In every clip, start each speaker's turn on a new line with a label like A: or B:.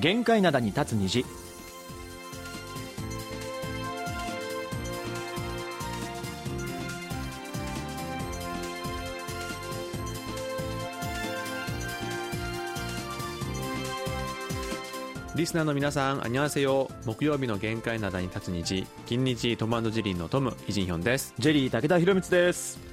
A: 限界灘に立つ虹
B: リスナーの皆さん、あにわせよ。木曜日の限界灘に立つ虹、金日トムジリーのトム、イジンヒョンです。
A: ジェリー武田博光です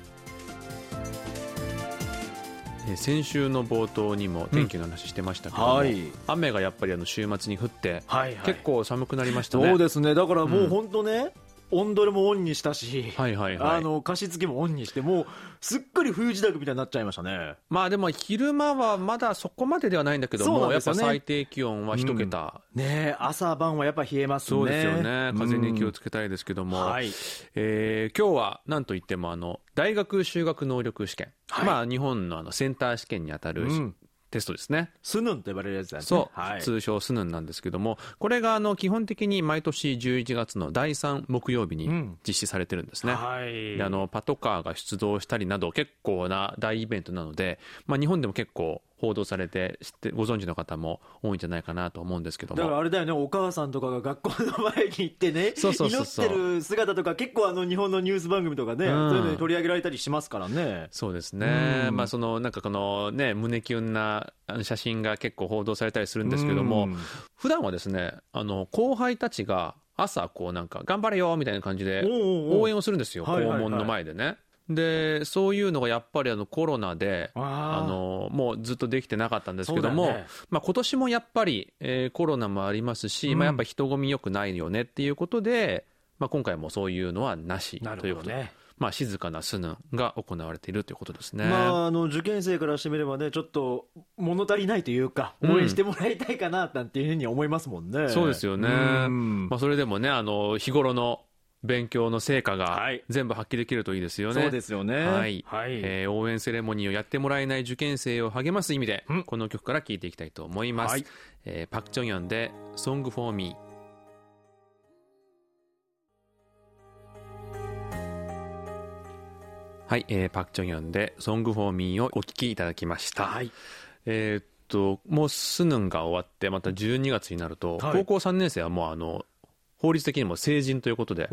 B: 先週の冒頭にも天気の話してましたけども、
A: はい。
B: 雨がやっぱりあの週末に降って、
A: はい。
B: 結構寒くなりましたね。
A: そうですね。だからも
B: う
A: うん。本当ね、温度レもオンにしたし、
B: はいはいはい。
A: あの加湿器もオンにしてもうすっかり冬支度みたいになっちゃいましたね。
B: まあでも昼間はまだそこまでではないんだけども、やっぱ最低気温は一桁。
A: ねえ朝晩はやっぱ冷えますね。
B: そうですよね。風に気を
A: つ
B: つけたいですけども、
A: はい
B: えー今日は何とい。ってもあの大学修学能力試験、
A: はい
B: まあ日本のあのセンター試験にあたる、
A: うん
B: テストですね。
A: スヌンと呼ばれるやつだね。
B: そう、
A: はい、
B: 通称スヌンなんですけども、これがあの基本的に毎年11月の第3木曜日に
A: うん
B: 実施されてるんですね。
A: はい。
B: であのパトカーが出動したりなど結構な大イベントなので、まあ、日本でも結構報道されて知ってご存知の方も多いんじゃないかなと思うんですけど
A: だから
B: も
A: あれだよね、お母さんとかが学校の前に行ってね、
B: そうそうそうそう。
A: 祈ってる姿とか、結構あの日本のニュース番組とかね、
B: うん。
A: そういうのに取り上げられたりしますからね。
B: そうですね、
A: うん。
B: まあ、そのなんかこのね胸キュンな写真が結構報道されたりするんですけども、
A: うん。
B: 普段はですねあの後輩たちが朝こうなんか頑張れよみたいな感じで応援をするんですよ、校門の前でね。でそういうのがやっぱりあのコロナで
A: あ
B: のもうずっとできてなかったんですけども、
A: ね
B: まあ、今年もやっぱり、えーコロナもありますし、
A: うん
B: まあ、やっぱ人混み良くないよねっていうことで、まあ、今回もそういうのはなしということで。まあ、静かなスヌンが行われているということですね。
A: まあ、あの受験生からしてみればね、ちょっと物足りないというか、
B: うん
A: 応援してもらいたいかななんていうふうに思いますもんね。
B: そうですよね、
A: うん
B: まあ、それでもねあの日頃の勉強の成果が
A: はい。
B: 全部発揮できるといいですよね。
A: そうですよね。
B: はい。
A: はい。
B: えー応援セレモニーをやってもらえない受験生を励ます意味で、
A: うん。
B: この曲から聴いていきたいと思います、
A: はい。
B: えーパク・チョンヨンで「Song for Me」はい、えーパク・チョンヨンで「Song for Me」をお聴きいただきました、
A: はい。
B: えーっともうスヌンが終わってまた12月になると、
A: はい。
B: 高校3年生はもうあの法律的にも成人ということで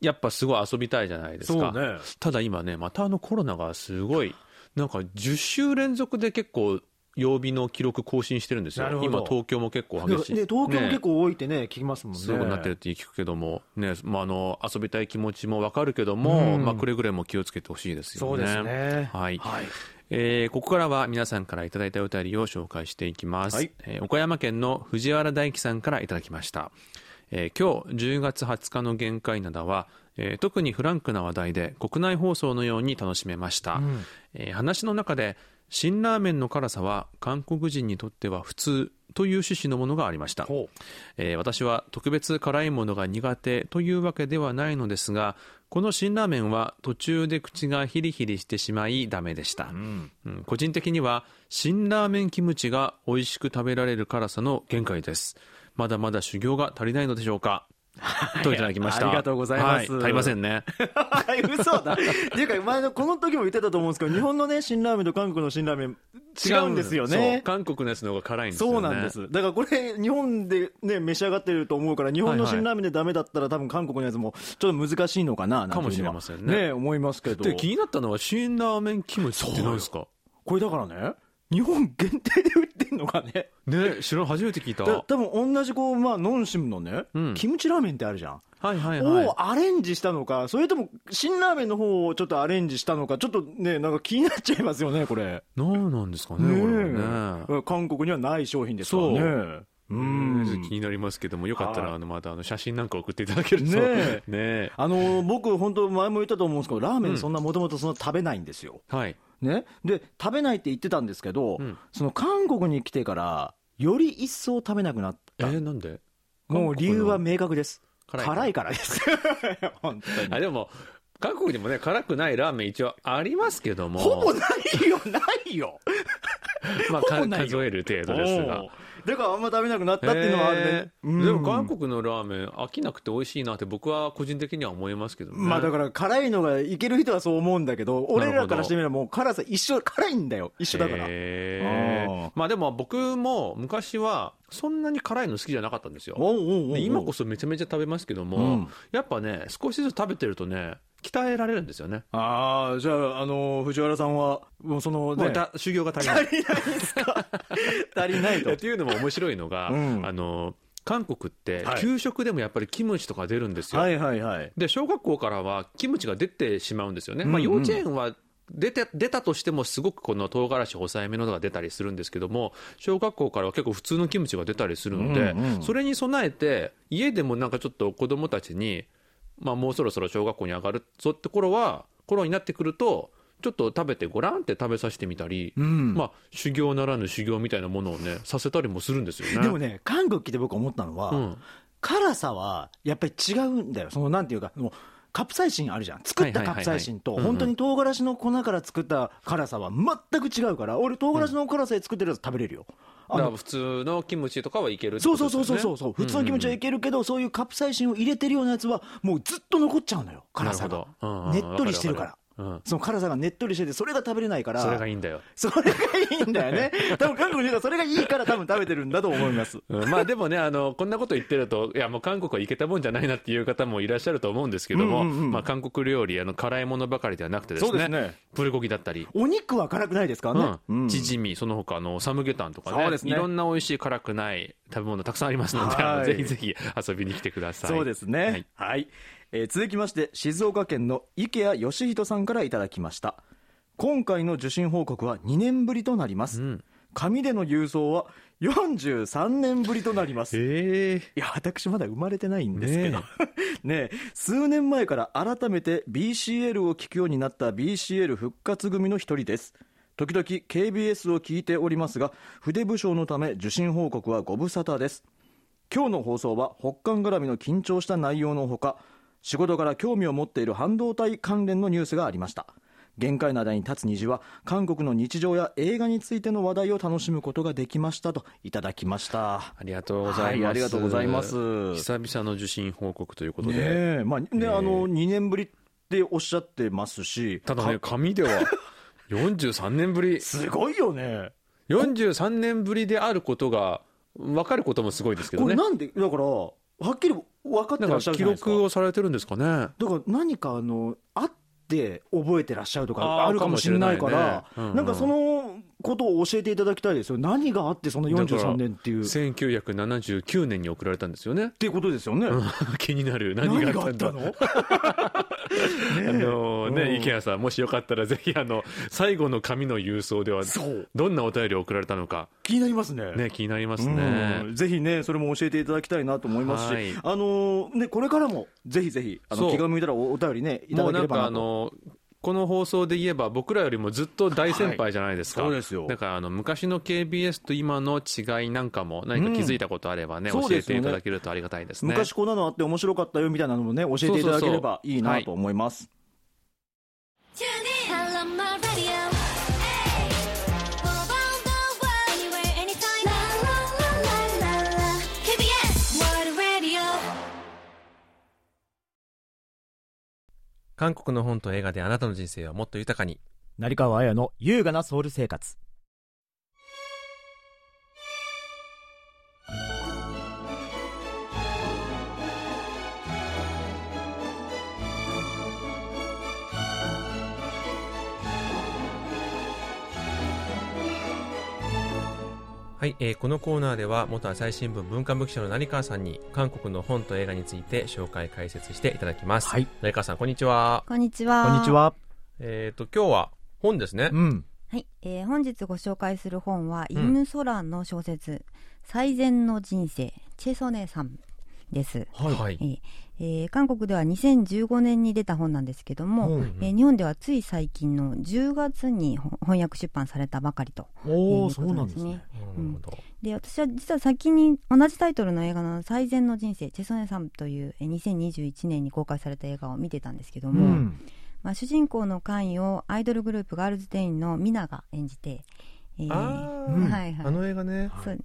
B: やっぱすごい遊びたいじゃないですか。
A: ね。
B: ただ今ねまたあのコロナがすごいなんか10週連続で結構曜日の記録更新してるんですよ。今東京も結構激しい、
A: ね、東京も結
B: ね
A: 構多いってね、聞きますもんね。
B: すごくなってるって聞くけども、ね。まあ、あの遊びたい気持ちもわかるけども、
A: うん。
B: まあ、くれぐれも気をつけてほしいですよね。
A: そうですね。
B: はい。
A: はい。
B: えーここからは皆さんからいただいたお便りを紹介していきます、
A: はい。
B: えー岡山県の藤原大樹さんからいただきました、えー今日10月20日の限界灘は、えー特にフランクな話題で国内放送のように楽しめました、
A: ん。
B: えー話の中で辛ラーメンの辛さは韓国人にとっては普通という趣旨のものがありました。
A: ほ
B: えー私は特別辛いものが苦手というわけではないのですがこの辛ラーメンは途中で口がヒリヒリしてしまいダメでした、
A: う。うん。
B: うん個人的には辛ラーメンキムチが美味しく食べられる辛さの限界ですまだまだ修行が足りないのでしょうか？とい。ただきました。
A: ありがとうございます。
B: は足りませんね。
A: 嘘だ。っていうか、前のこの時も言ってたと思うんですけど、日本のね、辛ラーメンと韓国の辛ラーメン、違うんですよね。
B: 韓国のやつの方が辛いんですよね。
A: そうなんです。だからこれ、日本でね、召し上がってると思うから、日本の辛ラーメンでダメだったら、多分韓国のやつもちょっと難しいのかな、
B: かもしれませんね。
A: ね、思いますけど。
B: で気になったのは辛ラーメンキムチって何ですか？
A: これだからね、日本限定で売ってんのかね。
B: ね知らん初めて聞いた。
A: だ多分同じこう、まあ、ノンシムのね、
B: うん。
A: キムチラーメンってあるじゃん。
B: はいはいはい。
A: をアレンジしたのか、それとも辛ラーメンの方をちょっとアレンジしたのか、ちょっとね、なんか気になっちゃいますよね、これ。
B: 何なんですかね
A: ね
B: これはね。
A: え韓国にはない商品ですからね。う。
B: うん。気になりますけどもよかった
A: はい。
B: らあのまたあの写真なんか送っていただけると。
A: ねえ。
B: ねえ。
A: あの僕、本当、前も言ったと思うんですけど、ラーメン、そんなもともとそんな食べないんですよ。
B: はい
A: ね、で、食べないって言ってたんですけど、
B: うん
A: その韓国に来てから、より一層食べなくなっ
B: え
A: た。
B: ーなんで？
A: もう理由は明確です。
B: 辛い
A: 辛いからです。本当に。
B: あでも韓国にもね辛くないラーメン一応ありますけども
A: ほぼないよ、ないよ。
B: まあ数える程度ですが
A: だだからあんま食べなくなったっていうのはあるね
B: へ。ーでも韓国のラーメン飽きなくて美味しいなって僕は個人的には思いますけどね。
A: まあだから辛いのがいける人はそう思うんだけど、俺らからしてみればもう辛さ一緒、辛いんだよ。一緒だから。
B: まあでも僕も昔はそんなに辛いの好きじゃなかったんですよ。
A: おうおうおうおう
B: で今こそめちゃめちゃ食べますけども、
A: うん
B: やっぱね、少しずつ食べてるとね、鍛えられるんですよね。
A: ああ、じゃあ、あの、藤原さんは、もうそのね、
B: 修行が足りない。
A: 足りないですか？足りないと
B: っ。ていうのも面白いのが、
A: うん
B: あの、韓国って
A: はい
B: 給食でもやっぱりキムチとか出るんですよ。
A: はいはいはい。
B: で、小学校からはキムチが出てしまうんですよね。
A: うんうん
B: まあ幼稚園は出て、出たとしてもすごくこの唐辛子抑えめののが出たりするんですけども、小学校からは結構普通のキムチが出たりするので、
A: うんうん
B: それに備えて、家でもなんかちょっと子供たちに、まあもうそろそろ小学校に上がるぞって頃は、頃になってくると、ちょっと食べてごらんって食べさせてみたり、
A: うん
B: まあ修行ならぬ修行みたいなものをね、させたりもするんですよね。
A: でもね、韓国来て僕思ったのは、
B: うん
A: 辛さはやっぱり違うんだよ。そのなんていうか、もうカプサイシンあるじゃん。作ったカプサイシンと、本当に唐辛子の粉から作った辛さは全く違うから、俺唐辛子の辛さで作ってるやつ食べれるよ。
B: だから普通のキムチとかはいける
A: そうそうそうそうそう、普通のキムチはいけるけど、そういうカプサイシンを入れてるようなやつは、もうずっと残っちゃうのよ、辛さが。
B: なる。ほど。うんうん。
A: ねっとりしてるからその辛さがねっとりしてて、それが食べれないから、
B: うんそれがいいんだよ。
A: それがいいんだよね。多分韓国の人はそれがいいから多分食べてるんだと思います。
B: うんまあでもね、あの、こんなこと言ってると、いやもう韓国はいけたもんじゃないなっていう方もいらっしゃると思うんですけども、
A: うんうんうん
B: まあ韓国料理、あの、辛いものばかりではなくてですね、
A: そうですね
B: プルコギだったり、
A: お肉は辛くないですからね。
B: うん、
A: うん
B: チヂミ、その他のサムゲタンとかね
A: そうですね
B: いろんな美味しい辛くない食べ物たくさんありますので、ぜひぜひ遊びに来てください。
A: そうですね。
B: は
A: はいい。えー続きまして、静岡県の池谷義人さんからいただきました。今回の受信報告は2年ぶりとなります。
B: うん
A: 紙での郵送は43年ぶりとなります。
B: ええ
A: いや、私まだ生まれてないんですけど。ねえ 数年前から改めて BCL を聞くようになった BCL 復活組の一人です。時々 KBS を聞いておりますが、筆部賞のため受信報告はご無沙汰です。今日の放送は北韓絡みの緊張した内容のほか、仕事から興味を持っている半導体関連のニュースがありました。限界な間に立つ虹は韓国の日常や映画についての話題を楽しむことができましたといただきました。
B: ありがとうございます。
A: はいありがとうございます
B: 久々の受信報告ということで。
A: ねえまあ、ね、あの2年ぶりっておっしゃってますし、
B: ただね、紙では 43年ぶり。
A: すごいよね、
B: 43年ぶりであることが分かることもすごいですけどね。
A: これなんで、だから、はっきり分かってらっしゃるじゃないですか、
B: 録をされてるんですかね。
A: だから何かあのあって覚えてらっしゃるとか
B: あ
A: るかもしれないから、
B: ねうんうん
A: なんかそのことを教えていただきたいですよ、何があって、その43年っていう、っ
B: 1979年に送られたんですよね。
A: ていうことですよね。
B: 気になる。何
A: 何
B: があっ
A: たたの
B: あのね、
A: うん
B: 池谷さん、もしよかったらぜひ、あの、最後の紙の郵送では、どんなお便りを送られたのか、
A: 気になりますね。
B: ね、気になりますね。
A: うんぜひね、それも教えていただきたいなと思いますし、
B: はい
A: あのね、これからもぜひぜひ、あの気が向いたらおお便りね、いた
B: もうなんか
A: だければなと。
B: あの、この放送で言えば僕らよりもずっと大先輩じゃないですか。
A: はいそうですよ
B: だからあの昔の KBS と今の違いなんかも何か気づいたことあればね、
A: うん
B: 教えていただけるとありがたいですね。
A: 昔こんなのあって面白かったよみたいなのもね、教えていただければいいなと思います。
C: Tune in. I love my radio. All
D: 韓国の本と映画であなたの人生をもっと豊かに
A: 成川綾の優雅なソウル生活。
D: はい、えーこのコーナーでは元朝日新聞文化部記者の成川さんに韓国の本と映画について紹介解説していただきます、
A: はい
D: 成川さんこんにちは
E: こんにちは。
A: こんにち。は。
D: えっ、と今日は本ですね、
A: うん。
E: はい、えー本日ご紹介する本は、
D: うん
E: イム・ソランの小説、最善の人生、チェソネさんです。
A: はい。
D: はい。
E: えーえー韓国では2015年に出た本なんですけども、
A: うん
E: えー日本ではつい最近の10月にほ翻訳出版されたばかりと
A: おー、
E: いう
A: そうなんですね。
D: うん。なるほど。
E: で私は実は先に同じタイトルの映画の「最善の人生チェソネさん」というえー2021年に公開された映画を見てたんですけども、
A: うん。
E: まあ、主人公のカインをアイドルグループガールズデインのミナが演じて、えー
D: あ
E: はいはい。
D: あの映画ね。
E: そう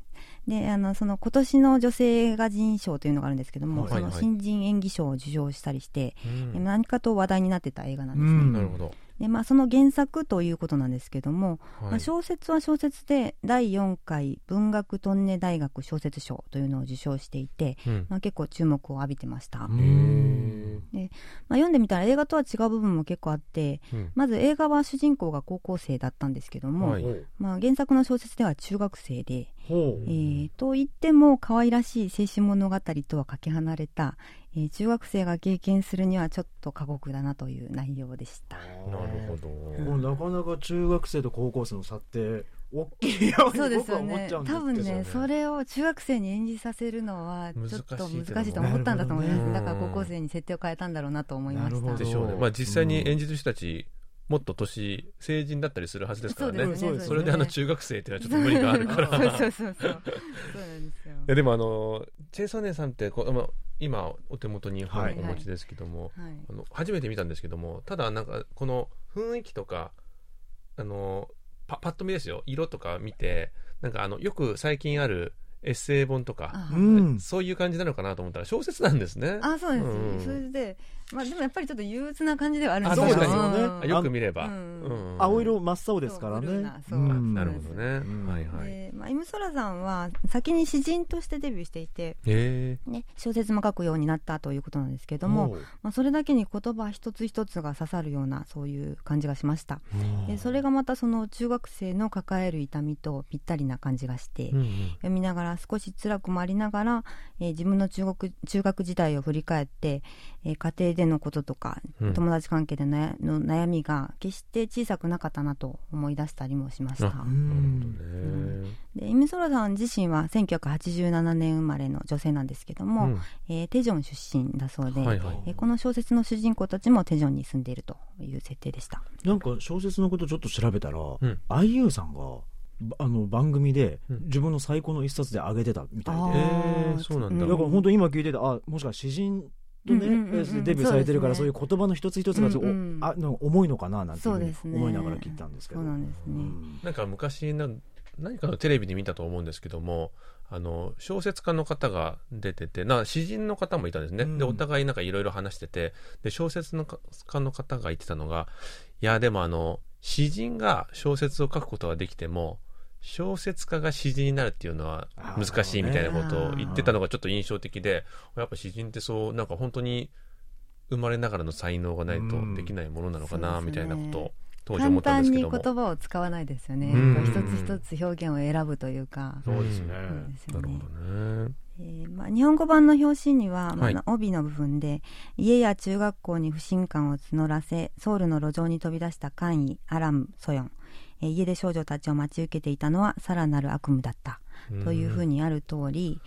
E: であのその今年の女性画人賞というのがあるんですけども、
A: はい
E: その
D: はい
E: 新人演技賞を受賞したりして、
D: うん
E: え何かと話題になってた映画なんですね。
A: うん
D: なるほど。
E: でまあ、その原作ということなんですけども、まあ、
D: はい。
E: 小説は小説で第4回文学トンネ大学小説賞というのを受賞していて、
D: うん。
E: まあ、結構注目を浴びてました、
A: うん
D: へ
E: まあ、読んでみたら映画とは違う部分も結構あって
D: ーうん。
E: まず映画は主人公が高校生だったんですけども、
D: はい。
E: まあ、原作の小説では中学生で、えーと言っても可愛らしい青春物語とはかけ離れた、えー中学生が経験するにはちょっと過酷だなという内容でした。
D: なるほど。
A: もうなかなか中学生と高校生の差って大きいように
E: そうです
A: 僕は
E: よね
A: 思っちゃうんですけど
E: 多分ねそれを中学生に演じさせるのはちょっと
D: 難しい
E: と思ったんだと思います、
D: ね。
E: だから高校生に設定を変えたんだろうなと思いました。
A: なるほど
D: でしょうね。まあ実際に演じる人たち、もっと年、成人だったりするはずですからね。
E: そうですね。
A: そ
D: それであの中学生っていうのはちょっと無理があるから。
E: そうそうそうそう。そうなんですよ。
D: でもあのチェイソーネさんってこう、まあ、今お手元に本
A: はい
D: お持ちですけども、
E: はい
D: あの初めて見たんですけどもただなんかこの雰囲気とかあのパパッと見ですよ。色とか見てなんかあのよく最近あるエッセイ本とか
E: あ
A: うん。
D: そういう感じなのかなと思ったら小説なんですね。
E: あそうです、
D: うん。
E: それでまあでもやっぱりちょっと憂鬱な感じではあるん
D: あ
E: です
D: 確かに。
A: そうですよね
D: よく見れば、
E: うん。
D: うん。
A: 青色真っ青ですからね。
E: なそう。
A: うん。
D: なるほどね、
A: ん。
D: はいはい。
E: まあ、イムソラさんは先に詩人としてデビューしていて、
D: え。
E: ね、小説も書くようになったということなんですけども、まあ、それだけに言葉一つ一つが刺さるようなそういう感じがしました。でそれがまたその中学生の抱える痛みとぴったりな感じがして、
D: うんうん。
E: 読みながら少し辛くもありながら、えー自分の中国中学時代を振り返って、えー家庭でのこととか、
D: うん。
E: 友達関係での悩の悩みが決して小さくなかったなと思い出したりもしました。でイムソラさん自身は1987年生まれの女性なんですけども、
D: うん。
E: えーテジョン出身だそうで、
D: はいはい。
E: えーこの小説の主人公たちもテジョンに住んでいるという設定でした。
A: なんか小説のことちょっと調べたら、
D: ん。
A: IU さんがばあの番組で
D: うん。
A: 自分の最高の一冊で上げてたみたいで、
E: あ
D: えーそうなんだ。
A: だから本当今聞いててあもしか詩人とね、
E: うんうんうんうん。
A: デビューされてるからそう,、いう言葉の一つ一つがすごい、
E: うんうん。
A: あの重いのかななんて思いながら聞いたんですけど。
E: なん
D: か昔な何かのテレビで見たと思うんですけどもあの小説家の方が出ててな詩人の方もいたんですね、
A: うん。
D: でお互いなんかいろいろ話しててで小説の家の方が言ってたのがいやでもあの詩人が小説を書くことはできても小説家が詩人になるっていうのは難しいみたいなことを言ってたのがちょっと印象的でやっぱ詩人ってそうなんか本当に生まれながらの才能がないとできないものなのかな、
E: うん
D: みたいなことを当時思
E: 簡単に
D: ったんですけども。
E: 言葉を使わないですよね、一つ一つ表現を選ぶというか、
A: そうですね、
E: ね。
D: なるほどね。
E: えーまあ、日本語版の表紙には、まあ
D: はい。
E: 帯の部分で家や中学校に不信感を募らせソウルの路上に飛び出した官位アラム・ソヨン、家で少女たちを待ち受けていたのはさらなる悪夢だった。というふうにある通り、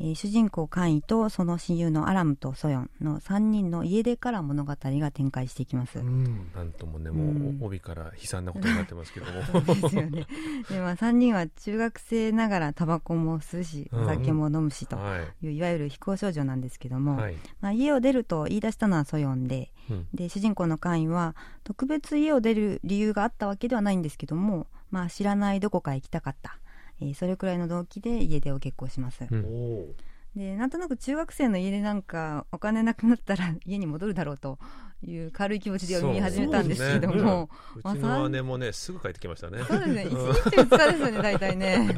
E: えー主人公官位とその親友のアラムとソヨンの3人の家出から物語が展開していきます。
A: うん
D: なんともね、
E: うん
D: もう帯から悲惨なことになってますけども。
E: ですよね。で、まあ、3人は中学生ながらタバコも吸うし、お酒も飲むしと
D: はい。
E: いう、いわゆる非行少女なんですけども、
D: はい。
E: まあ、家を出ると言い出したのはソヨンで、
D: うん
E: で、主人公の会員は、特別家を出る理由があったわけではないんですけども、まあ、知らないどこかへ行きたかった。えーそれくらいの動機で家出を結構します。
D: うん
E: で、なんとなく中学生の家出なんか、お金なくなったら 家に戻るだろうという軽い気持ちで読み始めたんですけども、
D: うちの姉もね、すぐ帰ってきましたね。
E: そうですね、1日2日ですよね、大体ね。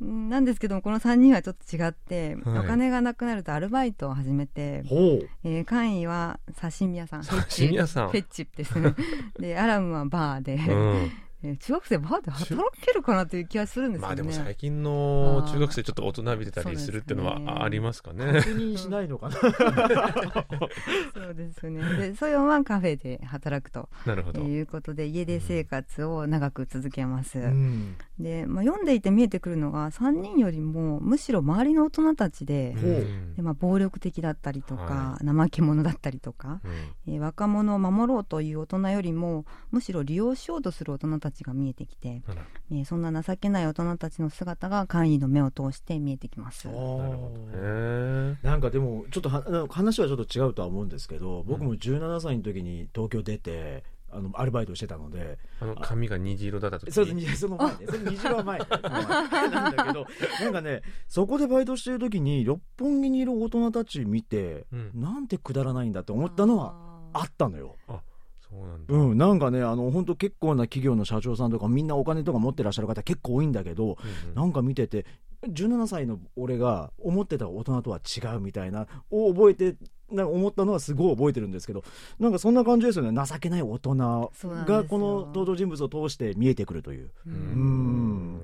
E: うんなんですけども、この3人はちょっと違って、
D: はい
E: お金がなくなるとアルバイトを始めて、えー、会員は刺身屋さん。
D: 刺身屋さん
E: フェッチですね。で、アラムはバーで、
D: うん。
E: えー中学生バーで働けるかなという気がするんです
D: まあ
E: よね。
D: でも最近の中学生ちょっと大人びてたりするっていうのはありますかね。
A: 確認しないのかな？
E: そうですよね。で、ソヨンはカフェで働くと
D: なるほど。
E: いうことで、家出生活を長く続けます。
A: うん
E: で、まあ、読んでいて見えてくるのが、3人よりも、むしろ周りの大人たちで、
A: ほう
D: うん。
E: でまあ、暴力的だったりとか、
D: は
E: 怠け者だったりとか、
D: うん。
E: えー若者を守ろうという大人よりもむしろ利用しようとする大人たちが見えてきて、
D: あら
E: えーそんな情けない大人たちの姿が会員の目を通して見えてきます。
D: なるほどね。
A: なんかでもちょっと話はちょっと違うとは思うんですけど僕も17歳の時に東京出てあのアルバイトをしてたので。
D: あの髪が虹色だった時
A: そうですその前ね。その20話前。ねなんだけど なんかねそこでバイトしてる時に六本木にいる大人たち見て、
D: うん。
A: なんてくだらないんだって思ったのはあったのよ。
D: そうなんだ、
A: うん、なんかね、あの、本当結構な企業の社長さんとかみんなお金とか持ってらっしゃる方結構多いんだけど、
D: うんうん。
A: なんか見てて、17歳の俺が思ってた大人とは違うみたいな、を覚えて、なんか思ったのはすごい覚えてるんですけど、なんかそんな感じですよね。情けない大人がこの登場人物を通して見えてくるという。
E: う
A: うんん。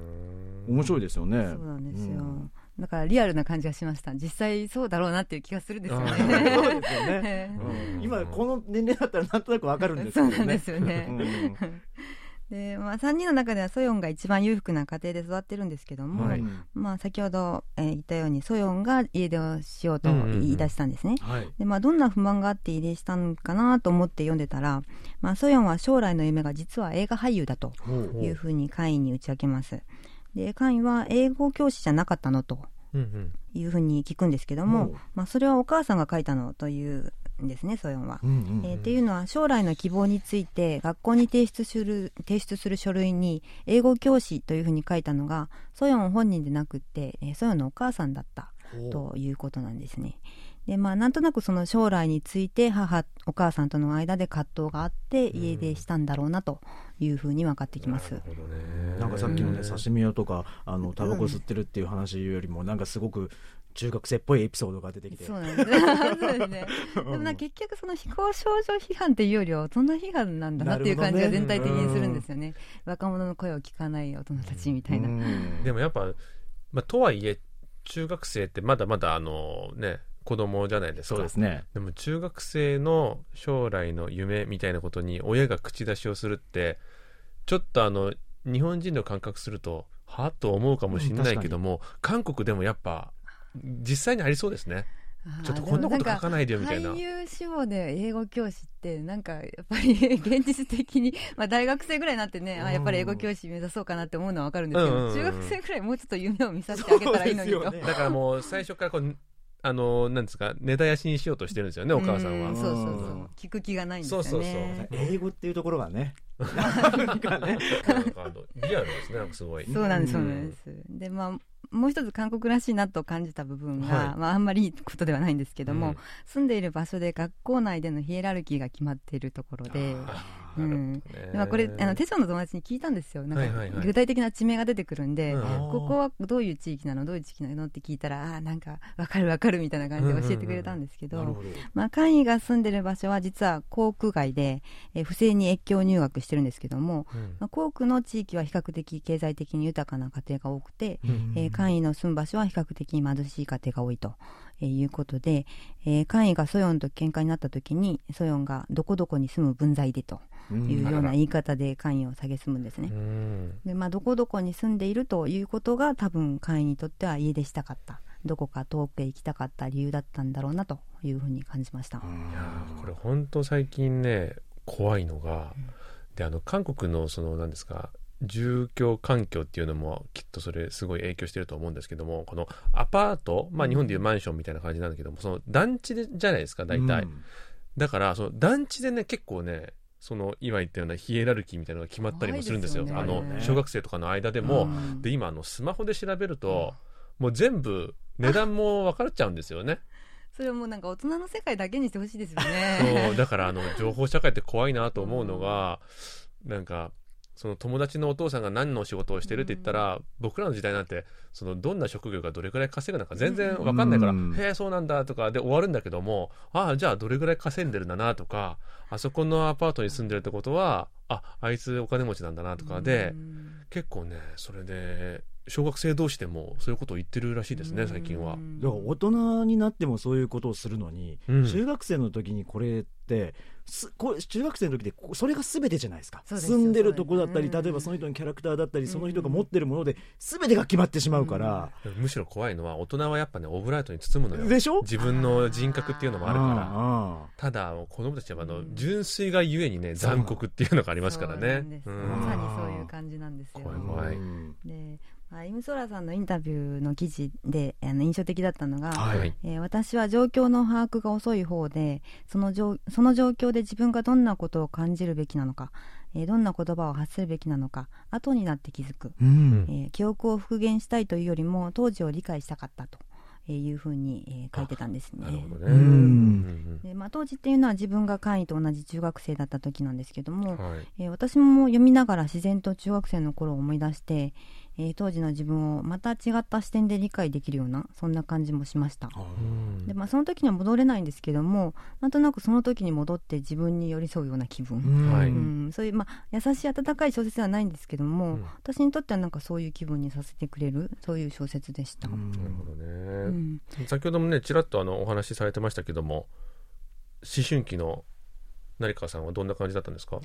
A: 面白いですよね。
E: そうなんですよ、
A: うん
E: だからリアルな感じがしました実際そうだろうなっていう気がするんです
A: そう
E: ね
A: ですよね。今この年齢だったらなんとなくわかるんですけどね。
E: そうなんですよね
A: うん
E: で、まあ、3人の中ではソヨンが一番裕福な家庭で育ってるんですけども、
D: はい。
E: まあ、先ほど、えー言ったようにソヨンが家出をしようと言い出したんですね、
A: はい。
E: でまあ、どんな不満があって家出したのかなと思って読んでたら、まあ、ソヨンは将来の夢が実は映画俳優だというふうに会員に打ち明けます。で会員は英語教師じゃなかったのというふうに聞くんですけどもまあ、それはお母さんが書いたのというんですねソヨンは。
A: うんうん
E: えーっていうのは将来の希望について学校に提出する提出する書類に英語教師というふうに書いたのがソヨン本人でなくって、えーソヨンのお母さんだったということなんですね。でまあなんとなくその将来について母お母さんとの間で葛藤があって家出したんだろうなというふうに分かってきます。
D: なるほどね
A: なんかさっきのね、
D: うん
A: 刺身屋とか、あの、タバコ吸ってるっていう話よりも、なんかすごく中学生っぽいエピソードが出てきて。
E: そうなんですね。でもな結局その非行少女批判っていうよりは大人批判なんだなっていう感じが全体的にするんですよね。若者の声を聞かない大人たちみたいな。
A: うん
D: でもやっぱ、まあ、とはいえ中学生ってまだまだあのね子供じゃないですか
A: そうですね。
D: でも中学生の将来の夢みたいなことに親が口出しをするってちょっとあの日本人の感覚するとはと思うかもしれないけども、韓国でもやっぱ実際にありそうですね。ちょっとこんなこと書かないでよみたいな。
E: 俳優志望で英語教師ってなんかやっぱり現実的に、まあ、大学生ぐらいになってね、あやっぱり英語教師目指そうかなって思うのはわかるんですけど、
D: うんうんうん。
E: 中学生ぐらいもうちょっと夢を見させてあげたらいいのにと。
A: ね。
D: だからもう最初からこうあのなんですか根絶やしにしようとしてるんですよねお母さんは。
E: うそうそうそう。
A: うん。
E: 聞く気がないんですよね。
D: そうそうそう。
A: 英語っていうところがね。
D: リアルですねなんかすごい。
E: そうなんです、
A: う
E: そうんなんです。で、まあ、もう一つ韓国らしいなと感じた部分が、
D: はい。
E: まあ、あんまりいいことではないんですけども、
D: うん。
E: 住んでいる場所で学校内でのヒエラルキーが決まっているところで、
D: あ
E: うん。
D: なるほどね。
E: でまあ、これ、あの、テチョンの友達に聞いたんですよ。なんか、具体的な地名が出てくるんで、
D: うん。
E: ここはどういう地域なのどういう地域なのって聞いたら、あなんか、わかるわかるみたいな感じで教えてくれたんですけど。まあ、が住んでる場所は実は航空街で、えー不正に越境入学してるんですけども、
D: うん。
E: まあ、航空の地域は比較的経済的に豊かな家庭が多くて、
A: うん。
E: えー簡易の住む場所は比較的貧しい家庭が多いと、えーいうことで、えー簡易がソヨンと喧嘩になった時にソヨンがどこどこに住む分際でというような言い方で簡易を蔑むんですね。
D: うん。
E: でまあ、どこどこに住んでいるということが多分簡易にとっては家出したかった。どこか遠くへ行きたかった理由だったんだろうなというふうに感じました。
D: いやーこれ本当最近ね怖いのが、であの韓国のその何ですか住居環境っていうのもきっとそれすごい影響してると思うんですけどもこのアパート、まあ、日本でいうマンションみたいな感じなんだけどもその団地でじゃないですか大体、
A: うん。
D: だからその団地でね結構ねその今言ったようなヒエラルキーみたいなのが決まったりもするんですよ。
E: ね。
D: の小学生とかの間でも、
E: うん。
D: で今あのスマホで調べると、もう全部値段も分かっちゃうんですよね。
E: それはもうなんか大人の世界だけにしてほしいですよね。
D: そうだからあの情報社会って怖いなと思うのが、なんかその友達のお父さんが何のお仕事をしてるって言ったら、僕らの時代なんてそのどんな職業がどれくらい稼ぐのか全然わかんないから、
A: うん。
D: へえそうなんだとかで終わるんだけどもああじゃあどれくらい稼いでるんだなとかあそこのアパートに住んでるってことはああいつお金持ちなんだなとかで、
E: うん。
D: 結構ねそれで小学生同士でもそういうことを言ってるらしいですね最近は。
E: う。ん
A: だから大人になってもそういうことをするのに、
D: うん。
A: 中学生の時にこれってすこれ中学生の時でこそれが全てじゃないですか。住んでるとこだったり、例えばその人のキャラクターだったり、その人が持ってるもので全てが決まってしまうから、
D: むしろ怖いのは大人はやっぱねオブラートに包むのよ。
A: でしょ？
D: 自分の人格っていうのもあるから。
A: あ
D: ただ子供たちはあの
E: うん
D: 純粋がゆえにね残酷っていうのがありますからね。
E: まさにそういう感じなんですよ。
A: あ
D: 怖い怖い。
A: うん。
E: で、まあ、イムソラさんのインタビューの記事であの印象的だったのが、
A: はい。
D: はい
E: えー私は状況の把握が遅い方でその状その状況で自分がどんなことを感じるべきなのか、えーどんな言葉を発するべきなのか後になって気づく、
A: うん。
E: えー記憶を復元したいというよりも当時を理解したかったというふうに、えー書いてたんですね。でまあ、当時っていうのは自分が簡易と同じ中学生だった時なんですけども、
D: うんはい。
E: えー私も読みながら自然と中学生の頃を思い出して、えー当時の自分をまた違った視点で理解できるようなそんな感じもしました。
D: うん。
E: でまあ、その時には戻れないんですけどもなんとなくその時に戻って自分に寄り添うような気分、
D: はい。
E: うん。そういう、まあ、優しい温かい小説ではないんですけども、
D: うん。
E: 私にとってはなんかそういう気分にさせてくれるそういう小説でした。
D: なるほどね。
E: うん。
D: 先ほどもね、ちらっとあのお話しされてましたけども、思春期の成川さんはどんな感じだったんですか？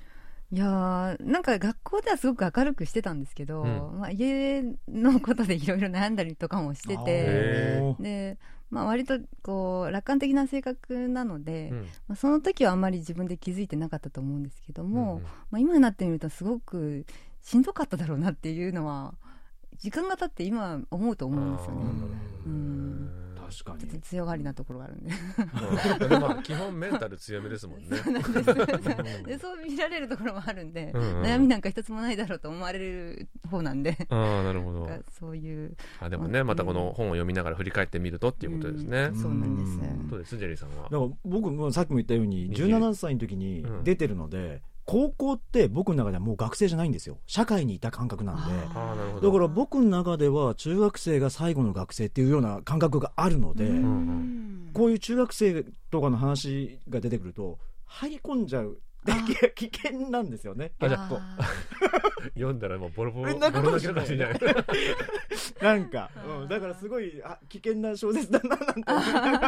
E: いやーなんか学校ではすごく明るくしてたんですけど、
D: うん。
E: まあ、家のことでいろいろ悩んだりとかもしてて
D: へ
E: で、まあ、割とこう楽観的な性格なので、
D: うん。
E: まあ、その時はあんまり自分で気づいてなかったと思うんですけども、
D: うん
E: まあ、今になってみるとすごくしんどかっただろうなっていうのは時間が経って今思うと思うんですよね。うん
A: 確か
E: ちょっと
A: に
E: 強がりなところがあるんで。
D: うん。でまあ基本メンタル強めですもんね。
E: でそう見られるところもあるんで、
D: うんうん。
E: 悩みなんか一つもないだろうと思われる方なんで。
D: ああなるほど。
E: そういう
D: あでもねまたこの本を読みながら振り返ってみるとっていうことですね。
E: そうなんです。
A: うん。
D: どうです？ジェリーさんは？
A: だ。から僕もさっきも言ったように
D: 20
A: 17歳の時に出てるので、高校って僕の中ではもう学生じゃないんですよ。社会にいた感覚なんで。だから僕の中では中学生が最後の学生っていうような感覚があるので、
E: うん
D: うん
A: こういう中学生とかの話が出てくると入り込んじゃう危険なんですよね。
D: あじ
A: 結構
E: あ
D: 読んだらもうボロボロ
A: えなんか。
D: な
A: んか、うん、だからすごいあ危険な小説だななん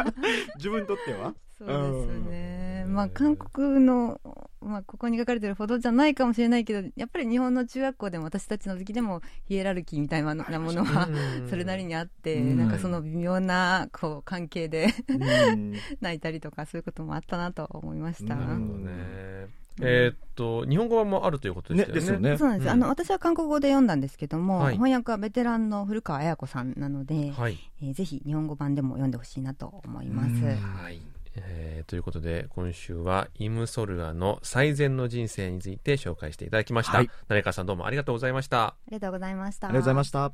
A: て自分にとっては。
E: そうですね、まあ韓国の、まあ、ここに書かれてるほどじゃないかもしれないけどやっぱり日本の中学校でも私たちの時でもヒエラルキーみたいなものは
D: うん。
E: それなりにあって、
A: うん。
E: なんかその微妙なこう関係で
A: うん。
E: 泣いたりとかそういうこともあったなと思いました。
A: なるほど
D: ね。えーっと日本語版もあるということでしたよね。
A: よね。
E: そうなんです、
D: うん
E: あの私は韓国語で読んだんですけども、
D: はい。
E: 翻訳はベテランの古川綾子さんなので、
D: はい。
E: えーぜひ日本語版でも読んでほしいなと思います。
A: うん。
D: はい。えーということで今週はイム・ソルアの最善の人生について紹介していただきました。
A: はい
D: 成川さんどうもありがとうございました。
E: ありがとうございました。
A: ありがとうございました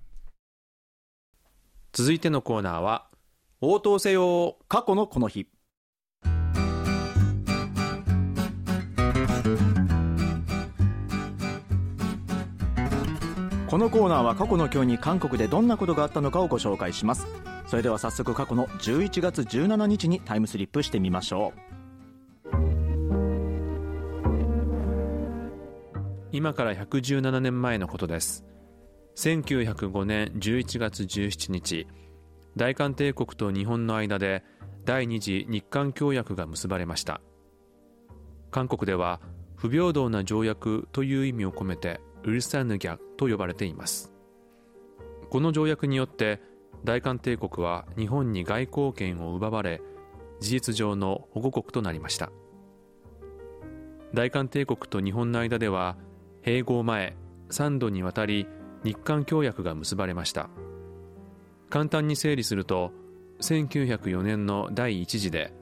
B: 続いてのコーナーは応答せよ
A: 過去のこの日このコーナーは過去の今日に韓国でどんなことがあったのかをご紹介します。それでは早速過去の11月17日にタイムスリップしてみましょう。
B: 今から117年前のことです。1905年11月17日大韓帝国と日本の間で第二次日韓協約が結ばれました。韓国では不平等な条約という意味を込めてウルサヌギャと呼ばれています。この条約によって大韓帝国は日本に外交権を奪われ事実上の保護国となりました。大韓帝国と日本の間では併合前3度にわたり日韓協約が結ばれました。簡単に整理すると1904年の第一次で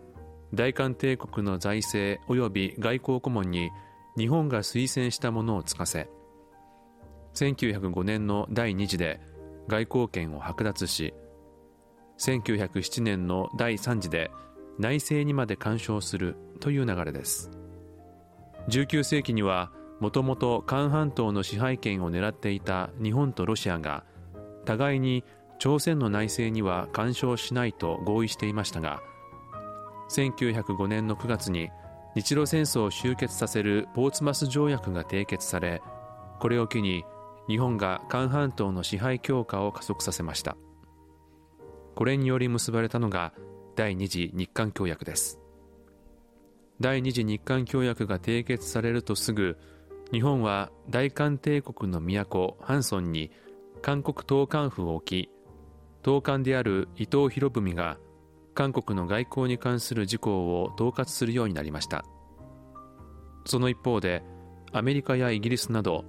B: 大韓帝国の財政及び外交顧問に日本が推薦したものをつかせ1905年の第二次で外交権を剥奪し1907年の第三次で内政にまで干渉するという流れです。19世紀にはもともと韓半島の支配権を狙っていた日本とロシアが互いに朝鮮の内政には干渉しないと合意していましたが1905年の9月に日露戦争を終結させるポーツマス条約が締結されこれを機に日本が韓半島の支配強化を加速させました。これにより結ばれたのが第二次日韓協約です。第二次日韓協約が締結されるとすぐ日本は大韓帝国の都ハンソンに韓国統監府を置き統監である伊藤博文が韓国の外交に関する事項を統括するようになりました。その一方でアメリカやイギリスなど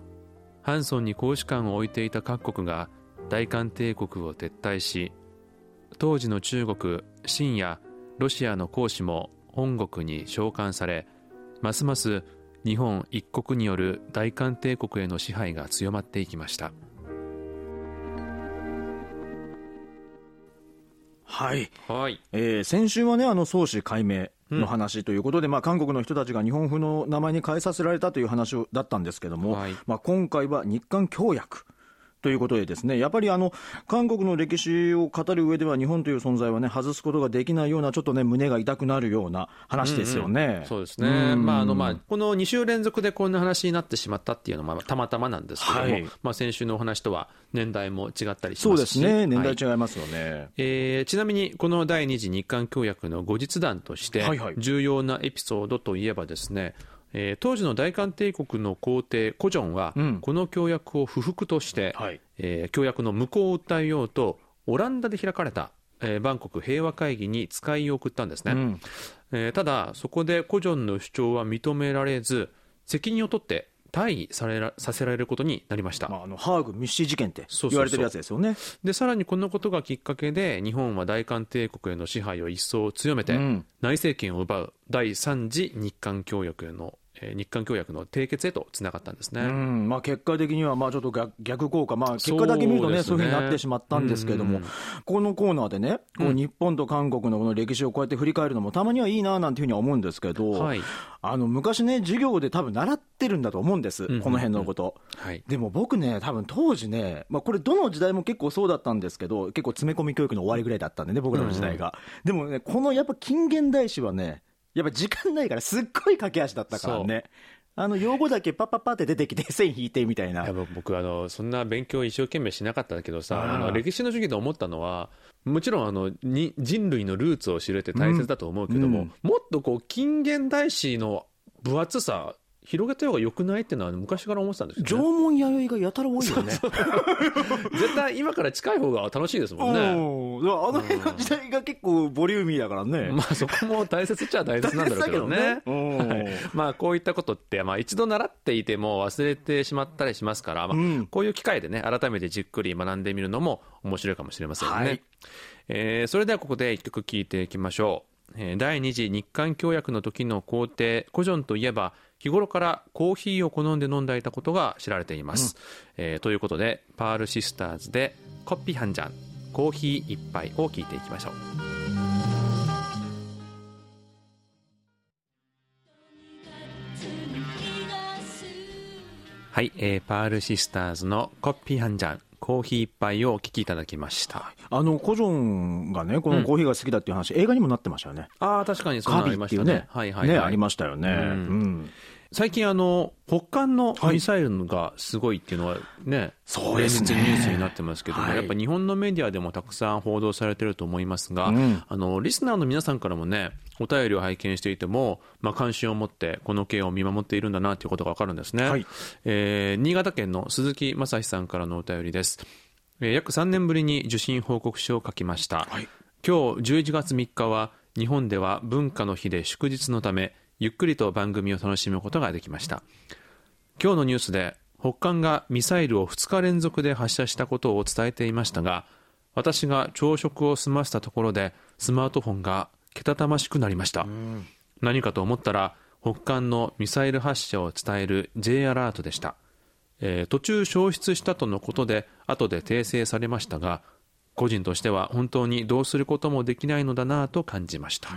B: ハンソンに公使館を置いていた各国が大韓帝国を撤退し当時の中国清やロシアの公使も本国に召喚されますます日本一国による大韓帝国への支配が強まっていきました。
A: はい、
B: はい。
A: えー先週はねあの創始解明の話ということで、まあ、韓国の人たちが日本風の名前に変えさせられたという話をだったんですけども、
B: はい。
A: まあ、今回は日韓協約ということでですねやっぱりあの韓国の歴史を語る上では日本という存在はね外すことができないようなちょっとね胸が痛くなるような話ですよね。
B: そうですね、
A: うん。
B: まああのまあ、この2週連続でこんな話になってしまったっていうのはまあたまたまなんですけども、
A: はい。
B: まあ、先週のお話とは年代も違ったりし。
A: そう
B: まし
A: ですすね。年
B: はい。
A: 代違いますよね。
B: えーちなみにこの第二次日韓協約の後日談として
A: はいはい。
B: 重要なエピソードといえばですね、えー当時の大韓帝国の皇帝コジョンは、
A: うん。
B: この協約を不服として、
A: はい。
B: えー協約の無効を訴えようとオランダで開かれた、えーバンコク平和会議に使いを送ったんですね、
A: うん。
B: えーただそこでコジョンの主張は認められず責任を取って退位されらさせられることになりました、
A: まあ、あのハーグ密使事件って言われてるやつですよね。
B: でさらにこのことがきっかけで日本は大韓帝国への支配を一層強めて、
A: うん。
B: 内政権を奪う第3次日韓協約への、えー日韓協約の締結へとつながったんですね。
A: うん。まあ、結果的にはまあちょっと逆逆効果、まあ、結果だけ見るとね、そういうふうになってしまったんですけれども、
B: うん。
A: このコーナーでね、こう日本と韓国のこの歴史をこうやって振り返るのも、たまにはいいななんていうふうには思うんですけど、
B: はい。
A: あの昔ね、授業で多分習ってるんだと思うんです、この辺のこと。
B: はい。
A: でも僕ね、多分当時ね、まあ、これ、どの時代も結構そうだったんですけど、結構詰め込み教育の終わりぐらいだったんでね、僕らの時代が。でもね、このやっぱ近現代史はね、やっぱ時間ないから、すっごい駆け足だったからね。あの用語だけパッパッパって出てきて、線引いてみたいない
B: や。僕あのそんな勉強一生懸命しなかったけどさ
A: あ
B: の歴史の授業で思ったのはもちろんあのに人類のルーツを知るって大切だと思うけども、
A: うん
B: もっとこう近現代史の分厚さ広げた方が良くないっていうのは昔から思ってたんです
A: 縄
B: よ、ね、
A: 文弥生がやたら多いよね。
B: 絶対今から近い方が楽しいですもんね
A: あの辺の時代が結構ボリューミーだからね。
B: まあそこも大切っちゃ大切なんだろうけどね。
A: どね
B: はいまあこういったことって、まあ一度習っていても忘れてしまったりしますから、まあ
A: うん
B: こういう機会でね、改めてじっくり学んでみるのも面白いかもしれませんね。
A: はい
B: えーそれではここで一曲聴いていきましょう。えー第二次日韓協約の時の皇帝、コジョンといえば、日頃からコーヒーを好んで飲んでいたことが知られています。えーということで、パールシスターズで、コッピハンジャン、コーヒー一杯を聴いていきましょう。はい、えーパールシスターズのコッピーハンジャン、コーヒー一杯をお聞きいただきました。
A: あの、コジョンがね、このコーヒーが好きだっていう話、映画にもなってましたよね。
B: ああ、確かにそうなりましたね
A: ね。。
B: はいはい、はい。
A: ね、ありましたよね。
B: う
A: うんん。
B: 最近あの、北韓の
A: はい
B: ミサイルがすごいっていうのはね、
A: そうです
B: ニュースになってますけども、
A: はい
B: やっぱ日本のメディアでもたくさん報道されてると思いますが、
A: うん
B: あの、リスナーの皆さんからもね、お便りを拝見していても、まあ、関心を持ってこの件を見守っているんだなということがわかるんですね。
A: はい
B: えー新潟県の鈴木正史さんからのお便りです。えー約3年ぶりに受信報告書を書きました。
A: はい
B: 今日11月3日は日本では文化の日で祝日のためゆっくりと番組を楽しむことができました今日のニュースで北韓がミサイルを2日連続で発射したことを伝えていましたが私が朝食を済ませたところでスマートフォンがけたたましくなりました。何かと思ったら北韓のミサイル発射を伝える J アラートでした、えー途中消失したとのことで後で訂正されましたが個人としては本当にどうすることもできないのだなと感じました。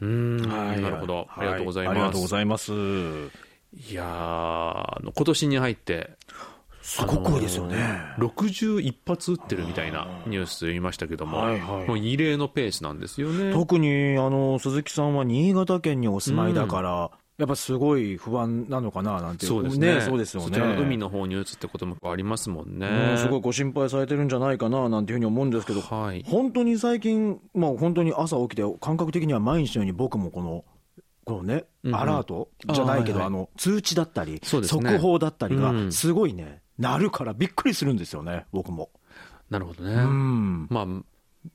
B: うーんなるほど、ありがとうござい
A: はありが
B: ます
A: とうございます。
B: いやーあの今年に入って
A: すごく多いですよね。
B: 61発撃ってるみたいなニュース言いましたけども、
A: はいはい。
B: もう異例のペースなんですよね。
A: 特にあの鈴木さんは新潟県にお住まいだから、やっぱすごい不安なのかななんて
B: そうですね。
A: そうですよね。
B: そちらの海の方に撃つってこともありますもんね。
A: うんすごいご心配されてるんじゃないかななんていうふうに思うんですけど、
B: はい。
A: 本当に最近、まあ、本当に朝起きて、感覚的には毎日のように僕もこの、このね、
B: うんうん。
A: アラートじゃないけど、あ,、
B: あはいはい。
A: の通知だったり、
B: ね。
A: 速報だったりが
B: う、ん。
A: すごいね、鳴るからびっくりするんですよね、僕も。
B: なるほどね。
A: うん
B: まあ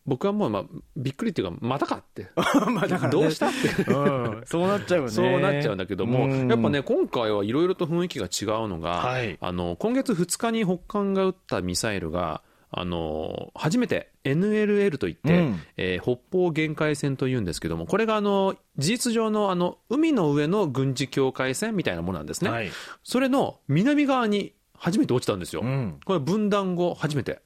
B: 僕はもう、まあ、びっくりっていうか、またかって。
A: まあだからね
B: どうしたって。
A: うんそうなっちゃうよね。
B: そうなっちゃうんだけども、
A: うん
B: やっぱね、今回はいろいろと雰囲気が違うのが、
A: はい
B: あの今月2日に北韓が撃ったミサイルが、あの初めて NLL といって、
A: うん
B: えー北方限界線というんですけどもこれがあの事実上のあの海の上の軍事境界線みたいなものなんですね、
A: はい
B: それの南側に初めて落ちたんですよ、
A: うん
B: これ分断後初めて。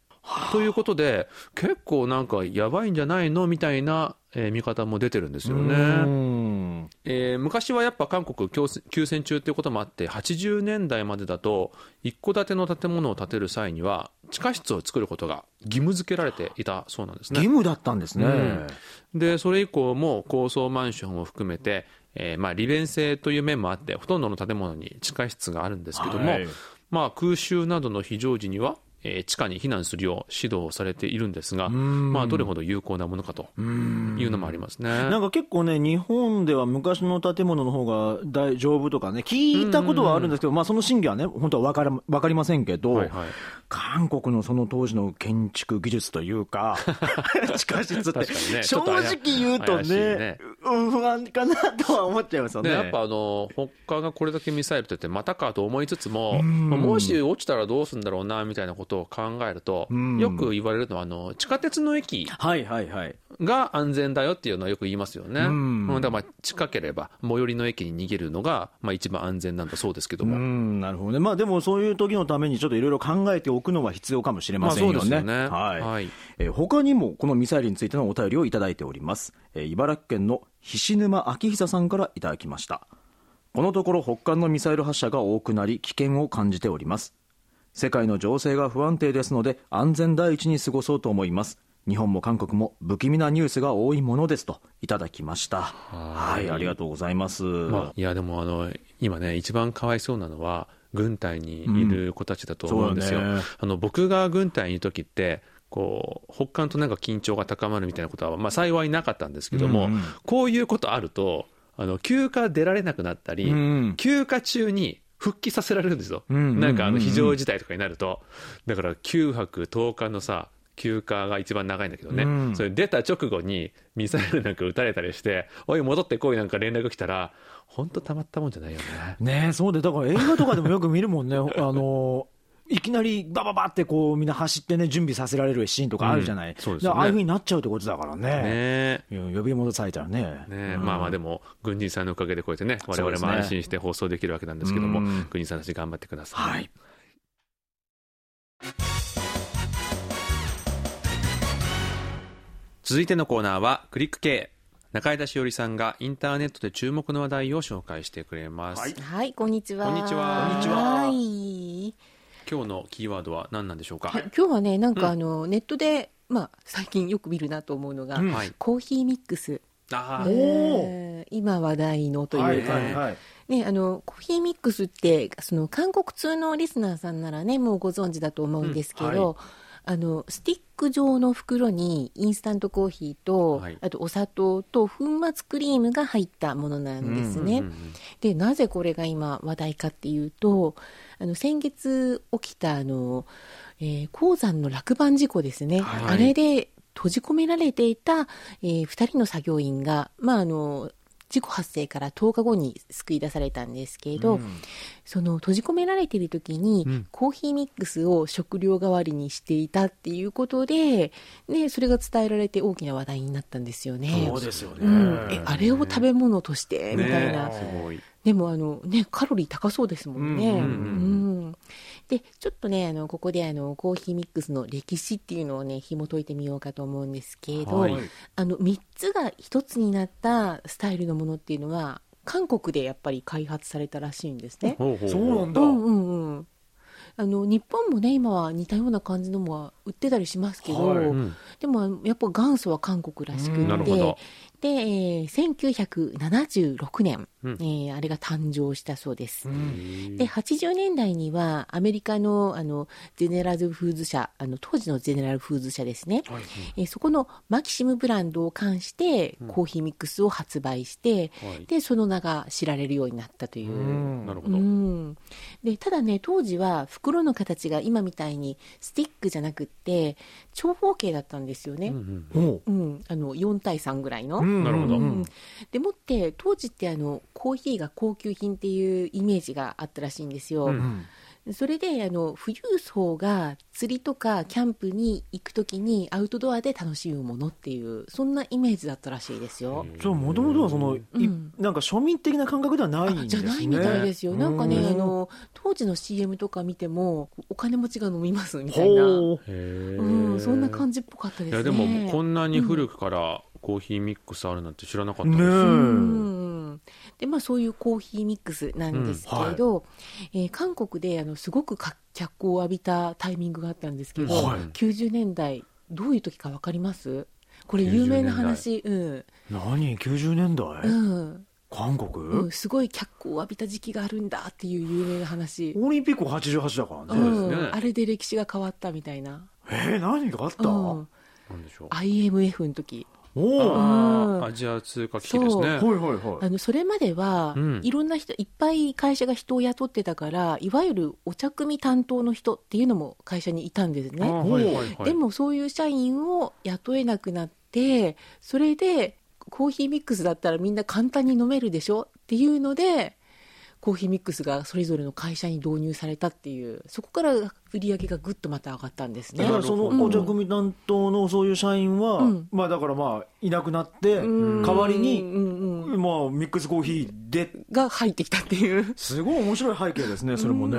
B: ということで結構なんかやばいんじゃないの？みたいな、えー見方も出てるんですよね。
A: うん
B: えー昔はやっぱ韓国休戦休戦中ということもあって80年代までだと一戸建ての建物を建てる際には地下室を作ることが義務付けられていたそうなんですね。
A: 義務だったんですね。
B: うんでそれ以降も高層マンションを含めて、えーまあ、利便性という面もあってほとんどの建物に地下室があるんですけども、
A: はい
B: まあ、空襲などの非常時には、えー地下に避難するよう指導されているんですが、
A: ん。
B: まあ、どれほど有効なものかというのもありますね。
A: なんか結構ね、日本では昔の建物の方が大丈夫とかね、聞いたことはあるんですけど、まあその真偽はね、本当は分から分かりませんけど、
B: はいはい
A: 韓国のその当時の建築技術というか、地下室って、
B: ねち
A: 正直言うとね
B: ね、
A: うん不安かなとは思っちゃいますよね。
B: ね、やっぱあの北韓がこれだけミサイルって言ってまたかと思いつつも、まあもし落ちたらどうするんだろうなみたいなことを考えると、
A: ん
B: よく言われるのはあの地下鉄の駅
A: はいはいはい。
B: が安全だよっていうのはよく言いますよね。だからまあ近ければ最寄りの駅に逃げるのがまあ一番安全なんだそうですけど
A: う
B: も。
A: ん、なるほどね。まあでもそういう時のためにちょっといろいろ考えておくのは必要かもしれませんよね。
B: まあね
A: はい。
B: はい
A: えー他にもこのミサイルについてのお便りをいただいております。えー茨城県の菱沼明久さんからいただきました。このところ北韓のミサイル発射が多くなり危険を感じております。世界の情勢が不安定ですので安全第一に過ごそうと思います。日本も韓国も不気味なニュースが多いものですといただきました。はい、ありがとうございます。
B: まあ、いやでもあの今ね一番かわいそうなのは軍隊にいる子たちだと思うんですよ。
A: そうだね。
B: あの僕が軍隊にいる時ってこう北韓となんか緊張が高まるみたいなことは、まあ、幸いなかったんですけども、
A: うんうん。
B: こういうことあるとあの休暇出られなくなったり、
A: うん
B: 休暇中に復帰させられるんですよ、
A: うんうんうんうん。
B: なんかあの非常事態とかになると。だから9泊10日のさ休暇が一番長いんだけどね、
A: うん。
B: それ出た直後にミサイルなんか撃たれたりしておい戻ってこいなんか連絡来たら本当たまったもんじゃないよね。
A: ねえ、そうで、だから映画とかでもよく見るもんね、あのいきなりばばばってこうみんな走ってね、準備させられるシーンとかあるじゃない、
B: うんそうですよね。
A: ああいうふうになっちゃうってことだからね、
B: ね
A: 呼び戻されたらね。
B: ね
A: うん
B: まあまあでも軍人さんのおかげでこうやってね我々
A: そうですね。
B: も安心して放送できるわけなんですけども、
A: うん。
B: 軍人さんたち頑張ってください、
A: はい。
B: 続いてのコーナーはクリック系。中井田しおりさんがインターネットで注目の話題を紹介してくれます、
A: はい。
F: はい、こんにちは。
B: こんにちは。
A: こんにちは。
F: はい。
B: 今日のキーワードは何なんでしょうか、
F: はい。今日はね、なんかあの、ネットで、まあ、最近よく見るなと思うのが、
A: うん
B: はい。
F: コーヒーミックス。
B: あ
F: えー今話題のというか、
A: はいはいはい。
F: ね、あの、コーヒーミックスって、その、韓国通のリスナーさんならね、もうご存知だと思うんですけど、
A: うんは
F: あの、スティック状の袋にインスタントコーヒーと、
B: はい。
F: あとお砂糖と粉末クリームが入ったものなんですね。
B: うんうん
F: でなぜこれが今話題かっていうとあの先月起きたあの、えー鉱山の落盤事故ですね、
A: はい。
F: あれで閉じ込められていた、え2人の作業員が、まあ、あの事故発生から10日後に救い出されたんですけれど、その閉じ込められている時に、
B: うん。
F: コーヒーミックスを食料代わりにしていたっていうことで、ね、それが伝えられて大きな話題になったんですよね。
A: そうですよね。
F: うん、えあれを食べ物として、みたいな、
B: ね
F: でもあの、ね、カロリー高そうですもんね。うんん
A: ううん。
B: うん。
F: でちょっとねあのここであのコーヒーミックスの歴史っていうのをね紐解いてみようかと思うんですけれど、
B: はい。
F: あの3つが1つになったスタイルのものっていうのは韓国でやっぱり開発されたらしいんですね。
A: そうなんだ。
F: うんうんうんあの日本もね今は似たような感じのもは売ってたりしますけど、
A: はい。
B: うん。
F: でもやっぱ元祖は韓国らしく
A: うん。
F: て、で、えー1976年、
B: うん
F: えーあれが誕生したそうです。
A: うん。
F: で80年代にはアメリカのあのゼネラルフーズ社あの当時のゼネラルフーズ社ですね、えーそこのマキシムブランドを冠してコーヒーミックスを発売して、
B: はい。
F: でその名が知られるようになったという。
A: うん。
F: う
B: なるほど、
F: ん、でただね当時は袋の形が今みたいにスティックじゃなくって長方形だったんですよね、
B: うんうん
A: ほ
F: う。ん。あの4対3ぐらいの、
B: なるほど。
F: うん。でもって当時ってあのコーヒーが高級品っていうイメージがあったらしいんですよ、
B: うん
F: それであの富裕層が釣りとかキャンプに行くときにアウトドアで楽しむものっていうそんなイメージだったらしいですよ。
A: じゃあもともとはその、い
F: うん。
A: なんか庶民的な感覚ではないん
F: あ
A: ですね。
F: じゃないみたいですよ、なんかね、
A: うん。
F: あの当時の CM とか見ても、お金持ちが飲みますみたいな、
A: ほう。
F: うん、そんな感じっぽかったですね。
B: いやでもこんなに古くからコーヒーミックスあるなんて知らなかったです、
A: ねえ。
F: うんでまあ、そういうコーヒーミックスなんですけれど、えー韓国であのすごくか脚光を浴びたタイミングがあったんですけど、
A: はい。
F: 90年代どういう時か分かります？これ有名な話、うん。
A: 何？90年代、
F: うん。
A: 韓国、
F: うん、すごい脚光を浴びた時期があるんだっていう有名な話、
A: オリンピック88だからね、
F: うん。あれで歴史が変わったみたいな、
A: えー、何があった、
F: うん、
B: なんでしょう。
F: IMF の時
A: おお
B: アジア通貨危機ですね。
A: はいはいはい。
F: あのそれまでは、
B: うん。
F: いろんな人いっぱい会社が人を雇ってたからいわゆるお茶組担当の人っていうのも会社にいたんですね、
B: はいはいはい。
F: でもそういう社員を雇えなくなってそれでコーヒーミックスだったらみんな簡単に飲めるでしょっていうのでコーヒーミックスがそれぞれの会社に導入されたっていうそこから売り上げがぐっとまた上がったんですね。
A: だからそのお茶組担当のそういう社員は、
F: うん。
A: まあだからまあいなくなって、
F: うん。
A: 代わりに、まあミックスコーヒーで
F: が入って。きたっていう
A: すごい面白い背景ですねそれもね、